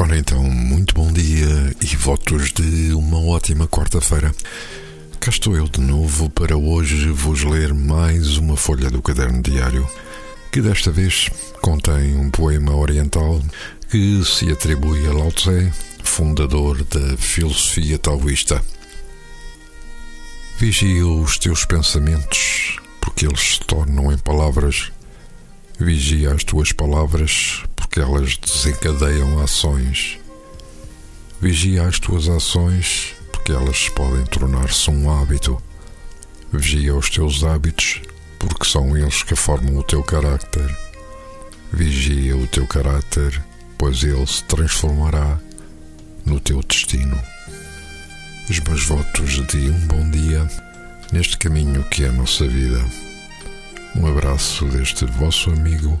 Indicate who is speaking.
Speaker 1: Ora então, muito bom dia e votos de uma ótima quarta-feira. Cá estou eu de novo para hoje vos ler mais uma folha do caderno diário, que desta vez contém um poema oriental que se atribui a Lao Tse, fundador da filosofia taoísta. Vigia os teus pensamentos, porque eles se tornam em palavras. Vigia as tuas palavras, elas desencadeiam ações. Vigia as tuas ações, porque elas podem tornar-se um hábito. Vigia os teus hábitos, porque são eles que formam o teu carácter. Vigia o teu caráter, pois ele se transformará no teu destino. Os meus votos de um bom dia neste caminho que é a nossa vida. Um abraço deste vosso amigo